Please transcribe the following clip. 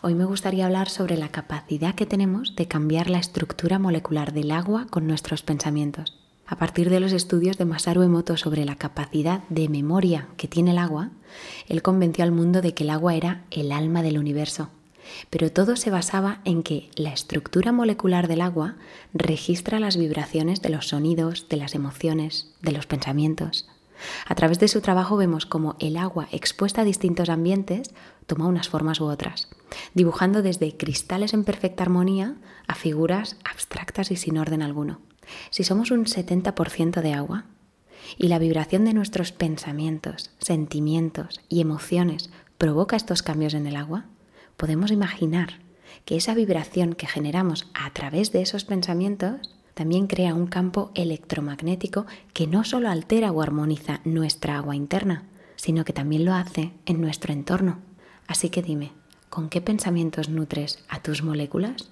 Hoy me gustaría hablar sobre la capacidad que tenemos de cambiar la estructura molecular del agua con nuestros pensamientos. A partir de los estudios de Masaru Emoto sobre la capacidad de memoria que tiene el agua, él convenció al mundo de que el agua era el alma del universo. Pero todo se basaba en que la estructura molecular del agua registra las vibraciones de los sonidos, de las emociones, de los pensamientos. A través de su trabajo vemos cómo el agua expuesta a distintos ambientes toma unas formas u otras, dibujando desde cristales en perfecta armonía a figuras abstractas y sin orden alguno. Si somos un 70% de agua y la vibración de nuestros pensamientos, sentimientos y emociones provoca estos cambios en el agua, podemos imaginar que esa vibración que generamos a través de esos pensamientos también crea un campo electromagnético que no solo altera o armoniza nuestra agua interna, sino que también lo hace en nuestro entorno. Así que dime, ¿con qué pensamientos nutres a tus moléculas?